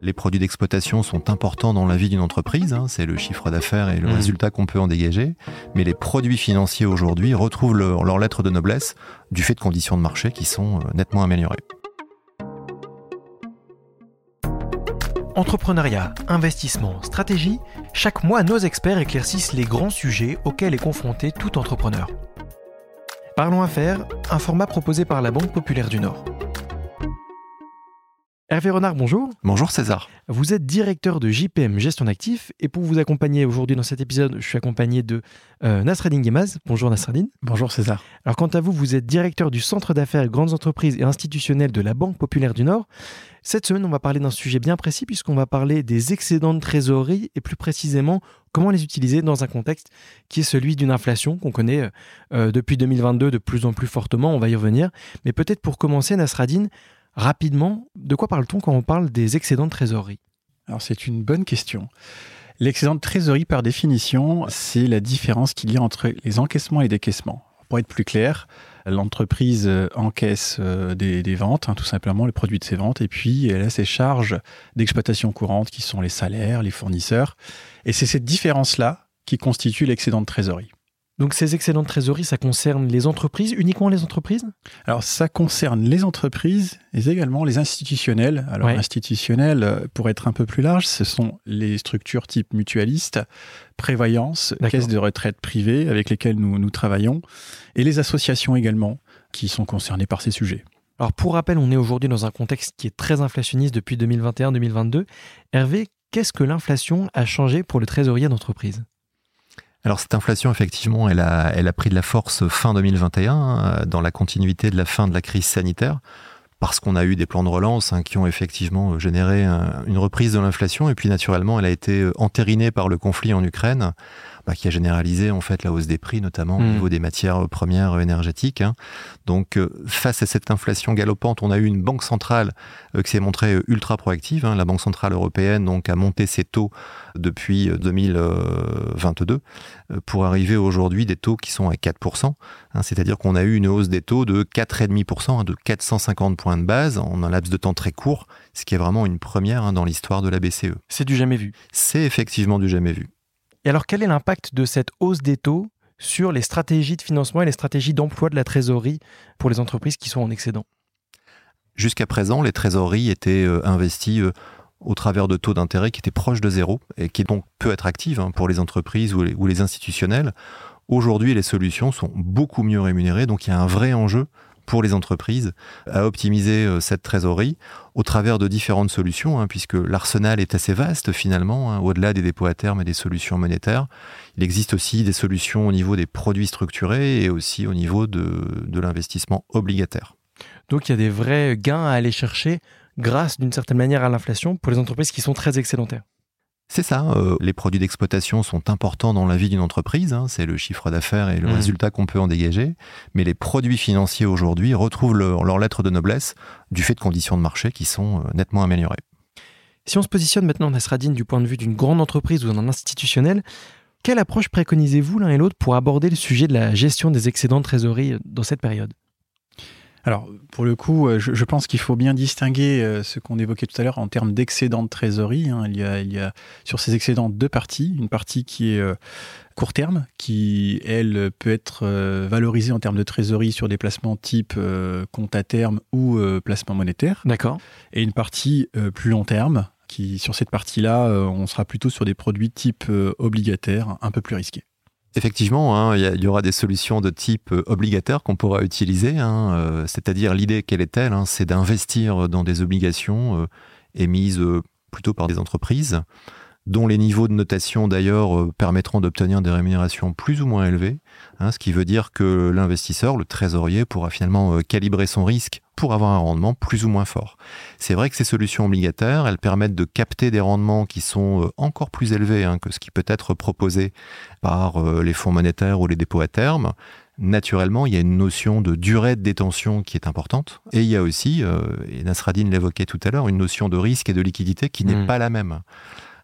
Les produits d'exploitation sont importants dans la vie d'une entreprise, hein, c'est le chiffre d'affaires et le Mmh. résultat qu'on peut en dégager, mais les produits financiers aujourd'hui retrouvent leur, leur lettre de noblesse du fait de conditions de marché qui sont euh, nettement améliorées. Entrepreneuriat, investissement, stratégie, chaque mois nos experts éclaircissent les grands sujets auxquels est confronté tout entrepreneur. Parlons Affaires, un format proposé par la Banque Populaire du Nord. Hervé Renard, bonjour. Bonjour César. Vous êtes directeur de JPM Gestion d'actifs et pour vous accompagner aujourd'hui dans cet épisode, je suis accompagné de euh, Nasreddin Gemaz. Bonjour Nasreddin. Bonjour César. Alors quant à vous, vous êtes directeur du Centre d'affaires grandes entreprises et institutionnelles de la Banque Populaire du Nord. Cette semaine, on va parler d'un sujet bien précis puisqu'on va parler des excédents de trésorerie et plus précisément comment les utiliser dans un contexte qui est celui d'une inflation qu'on connaît euh, depuis 2022 de plus en plus fortement, on va y revenir. Mais peut-être pour commencer, Nasreddin, rapidement, de quoi parle-t-on quand on parle des excédents de trésorerie? Alors c'est une bonne question. L'excédent de trésorerie, par définition, c'est la différence qu'il y a entre les encaissements et décaissements. Pour être plus clair, l'entreprise euh, encaisse euh, des, des ventes, hein, tout simplement le produit de ses ventes, et puis elle a ses charges d'exploitation courante qui sont les salaires, les fournisseurs. Et c'est cette différence-là qui constitue l'excédent de trésorerie. Donc ces excédents de trésorerie, ça concerne les entreprises, uniquement les entreprises? Alors ça concerne les entreprises et également les institutionnels. Alors Ouais. institutionnels, euh, pour être un peu plus large, ce sont les structures type mutualiste, prévoyance, caisse de retraite privée avec lesquelles nous, nous travaillons, et les associations également qui sont concernées par ces sujets. Alors pour rappel, on est aujourd'hui dans un contexte qui est très inflationniste depuis 2021-2022. Hervé, qu'est-ce que l'inflation a changé pour le trésorier d'entreprise? Alors cette inflation, effectivement, elle a, elle a pris de la force fin 2021, euh, dans la continuité de la fin de la crise sanitaire, parce qu'on a eu des plans de relance hein, qui ont effectivement euh, généré un- une reprise de l'inflation, et puis naturellement, elle a été euh, entérinée par le conflit en Ukraine, bah, qui a généralisé en fait la hausse des prix, notamment au Mm. niveau des matières premières euh, énergétiques. hein. Donc, face à cette inflation galopante, on a eu une banque centrale euh, qui s'est montrée ultra proactive. hein. La Banque centrale européenne donc a monté ses taux depuis euh, 2022 euh, pour arriver aujourd'hui des taux qui sont à 4%. hein. C'est-à-dire qu'on a eu une hausse des taux de 4,5%, hein, de 450 points de base en un laps de temps très court, ce qui est vraiment une première hein, dans l'histoire de la BCE. C'est du jamais vu. C'est effectivement du jamais vu. Et alors quel est l'impact de cette hausse des taux sur les stratégies de financement et les stratégies d'emploi de la trésorerie pour les entreprises qui sont en excédent? Jusqu'à présent, les trésoreries étaient euh, investies euh, au travers de taux d'intérêt qui étaient proches de zéro et qui donc peut être active hein, pour les entreprises ou les, ou les institutionnels. Aujourd'hui, les solutions sont beaucoup mieux rémunérées, donc il y a un vrai enjeu pour les entreprises à optimiser euh, cette trésorerie au travers de différentes solutions, hein, puisque l'arsenal est assez vaste finalement, hein, au-delà des dépôts à terme et des solutions monétaires. Il existe aussi des solutions au niveau des produits structurés et aussi au niveau de, de l'investissement obligataire. Donc il y a des vrais gains à aller chercher grâce d'une certaine manière à l'inflation pour les entreprises qui sont très excédentaires. C'est ça, euh, les produits d'exploitation sont importants dans la vie d'une entreprise, hein, c'est le chiffre d'affaires et le Mhm. résultat qu'on peut en dégager, mais les produits financiers aujourd'hui retrouvent leur, leur lettre de noblesse du fait de conditions de marché qui sont euh, nettement améliorées. Si on se positionne maintenant, Nasradine, du point de vue d'une grande entreprise ou d'un institutionnel, quelle approche préconisez-vous l'un et l'autre pour aborder le sujet de la gestion des excédents de trésorerie euh, dans cette période? Alors, pour le coup, euh, je, je pense qu'il faut bien distinguer euh, ce qu'on évoquait tout à l'heure en termes d'excédent de trésorerie. hein. Il, y a, il y a sur ces excédents deux parties. Une partie qui est euh, court terme, qui, elle, peut être valorisée en termes de trésorerie sur des placements type compte à terme ou placement monétaire. D'accord. Et une partie plus long terme, qui, sur cette partie-là, on sera plutôt sur des produits type obligataire, un peu plus risqués. Effectivement, hein, il y, aura des solutions de type euh, obligataire qu'on pourra utiliser, hein, euh, c'est-à-dire l'idée quelle est-elle hein, C'est d'investir dans des obligations euh, émises plutôt par des entreprises dont les niveaux de notation d'ailleurs euh, permettront d'obtenir des rémunérations plus ou moins élevées, hein, ce qui veut dire que l'investisseur, le trésorier, pourra finalement euh, calibrer son risque pour avoir un rendement plus ou moins fort. C'est vrai que ces solutions obligataires, elles permettent de capter des rendements qui sont euh, encore plus élevés hein, que ce qui peut être proposé par les fonds monétaires ou les dépôts à terme. Naturellement, il y a une notion de durée de détention qui est importante. Et il y a aussi, euh, et Nasradine l'évoquait tout à l'heure, une notion de risque et de liquidité qui n'est Mm. pas la même.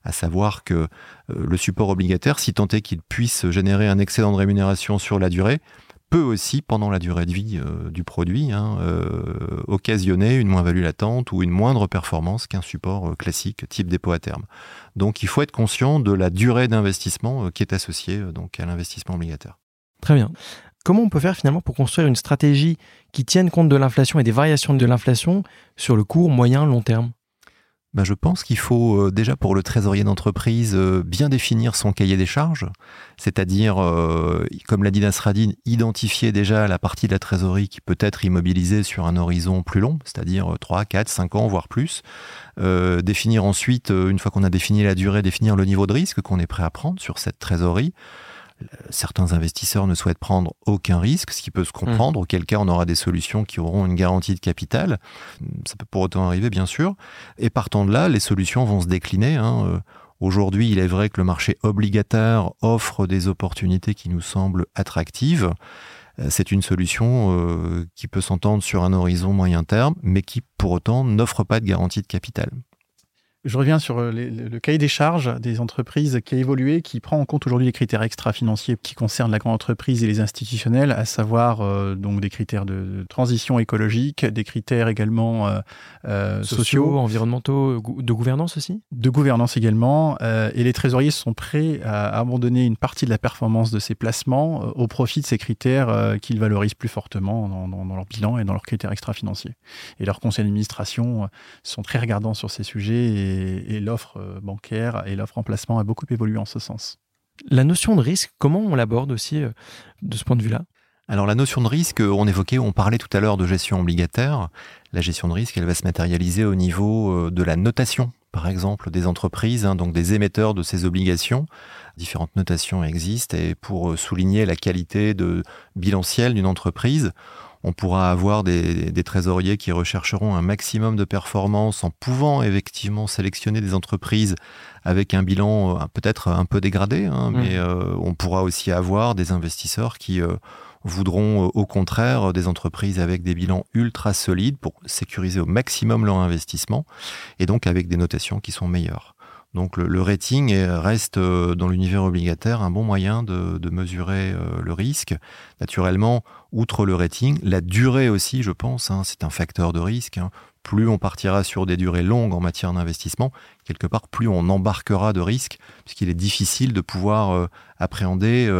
À savoir que euh, le support obligataire, si tant est qu'il puisse générer un excédent de rémunération sur la durée, peut aussi, pendant la durée de vie euh, du produit, hein, occasionner une moins-value latente ou une moindre performance qu'un support classique type dépôt à terme. Donc il faut être conscient de la durée d'investissement qui est associée donc, à l'investissement obligataire. Très bien. Comment on peut faire finalement pour construire une stratégie qui tienne compte de l'inflation et des variations de l'inflation sur le court, moyen, long terme? Bah, je pense qu'il faut euh, déjà pour le trésorier d'entreprise euh, bien définir son cahier des charges, c'est-à-dire, euh, comme l'a dit Nasradine, identifier déjà la partie de la trésorerie qui peut être immobilisée sur un horizon plus long, c'est-à-dire 3, 4, 5 ans, voire plus. définir ensuite, une fois qu'on a défini la durée, définir le niveau de risque qu'on est prêt à prendre sur cette trésorerie certains investisseurs ne souhaitent prendre aucun risque, ce qui peut se mmh. comprendre, auquel cas on aura des solutions qui auront une garantie de capital. Ça peut pour autant arriver, bien sûr. Et partant de là, les solutions vont se décliner. Hein. Euh, aujourd'hui, il est vrai que le marché obligataire offre des opportunités qui nous semblent attractives. Euh, c'est une solution euh, qui peut s'entendre sur un horizon moyen terme, mais qui pour autant n'offre pas de garantie de capital. Je reviens sur euh, le cahier des charges des entreprises qui a évolué, qui prend en compte aujourd'hui les critères extra-financiers qui concernent la grande entreprise et les institutionnels, à savoir euh, donc des critères de, transition écologique, des critères également euh, sociaux, environnementaux, de gouvernance aussi? De gouvernance également. et les trésoriers sont prêts à abandonner une partie de la performance de ces placements au profit de ces critères qu'ils valorisent plus fortement dans, leur bilan et dans leurs critères extra-financiers. Et leurs conseils d'administration sont très regardants sur ces sujets. Et et, l'offre euh, bancaire et l'offre en placement a beaucoup évolué en ce sens. La notion de risque, comment on l'aborde aussi euh, de ce point de vue-là? Alors la notion de risque, on évoquait, on parlait tout à l'heure de gestion obligataire. La gestion de risque, elle va se matérialiser au niveau euh, de la notation, par exemple, des entreprises, hein, donc des émetteurs de ces obligations. Différentes notations existent et pour souligner la qualité de bilancielle d'une entreprise, on pourra avoir des, trésoriers qui rechercheront un maximum de performance en pouvant effectivement sélectionner des entreprises avec un bilan euh, peut-être un peu dégradé, hein, mmh. mais euh, on pourra aussi avoir des investisseurs qui euh, voudront au contraire des entreprises avec des bilans ultra solides pour sécuriser au maximum leur investissement et donc avec des notations qui sont meilleures. Donc le, rating reste euh, dans l'univers obligataire un bon moyen de, mesurer euh, le risque. Naturellement, outre le rating, la durée aussi, je pense, hein, c'est un facteur de risque. Hein. Plus on partira sur des durées longues en matière d'investissement, quelque part, plus on embarquera de risques, puisqu'il est difficile de pouvoir euh, appréhender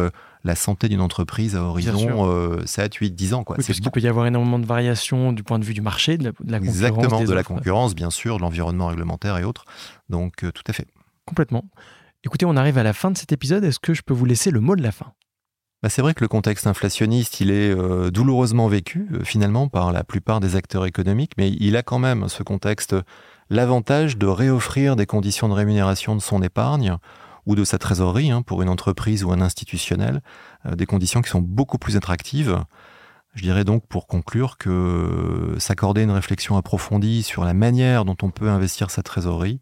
la santé d'une entreprise à horizon 7, 8, 10 ans. Quoi. Oui, puisqu'il peut y avoir énormément de variations du point de vue du marché, de la, concurrence. Exactement, de la concurrence, bien sûr, de l'environnement réglementaire et autres. Donc, euh, tout à fait. Complètement. Écoutez, on arrive à la fin de cet épisode. Est-ce que je peux vous laisser le mot de la fin? Bah c'est vrai que le contexte inflationniste, il est euh, douloureusement vécu euh, finalement par la plupart des acteurs économiques, mais il a quand même ce contexte l'avantage de réoffrir des conditions de rémunération de son épargne ou de sa trésorerie hein, pour une entreprise ou un institutionnel, euh, des conditions qui sont beaucoup plus attractives. Je dirais donc pour conclure que s'accorder une réflexion approfondie sur la manière dont on peut investir sa trésorerie,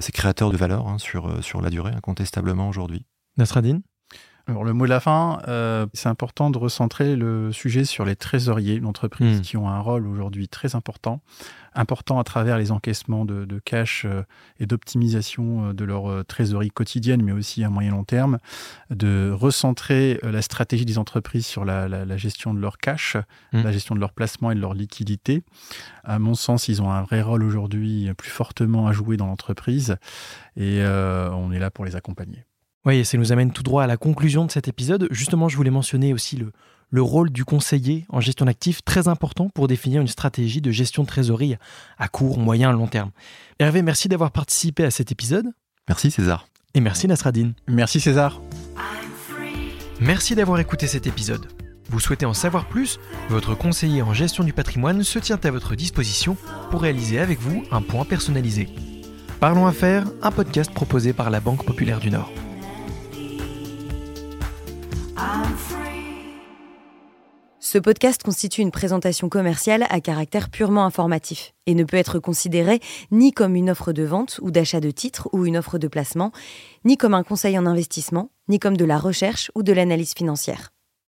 c'est créateur de valeur hein, sur, euh, sur la durée, incontestablement aujourd'hui. Nasradine alors le mot de la fin, euh, c'est important de recentrer le sujet sur les trésoriers d'entreprise hmm. qui ont un rôle aujourd'hui très important, important à travers les encaissements de, cash euh, et d'optimisation euh, de leur trésorerie quotidienne, mais aussi à moyen long terme, de recentrer la stratégie des entreprises sur la, gestion de leur cash, hmm. la gestion de leur placement et de leur liquidité. À mon sens, ils ont un vrai rôle aujourd'hui plus fortement à jouer dans l'entreprise et on est là pour les accompagner. Oui, et ça nous amène tout droit à la conclusion de cet épisode. Justement, je voulais mentionner aussi le, le rôle du conseiller en gestion d'actifs, très important pour définir une stratégie de gestion de trésorerie à court, moyen, long terme. Hervé, merci d'avoir participé à cet épisode. Merci César. Et merci Nasradine. Merci César. Merci d'avoir écouté cet épisode. Vous souhaitez en savoir plus? Votre conseiller en gestion du patrimoine se tient à votre disposition pour réaliser avec vous un point personnalisé. Parlons Affaires, un podcast proposé par la Banque Populaire du Nord. Ce podcast constitue une présentation commerciale à caractère purement informatif et ne peut être considéré ni comme une offre de vente ou d'achat de titres ou une offre de placement, ni comme un conseil en investissement, ni comme de la recherche ou de l'analyse financière.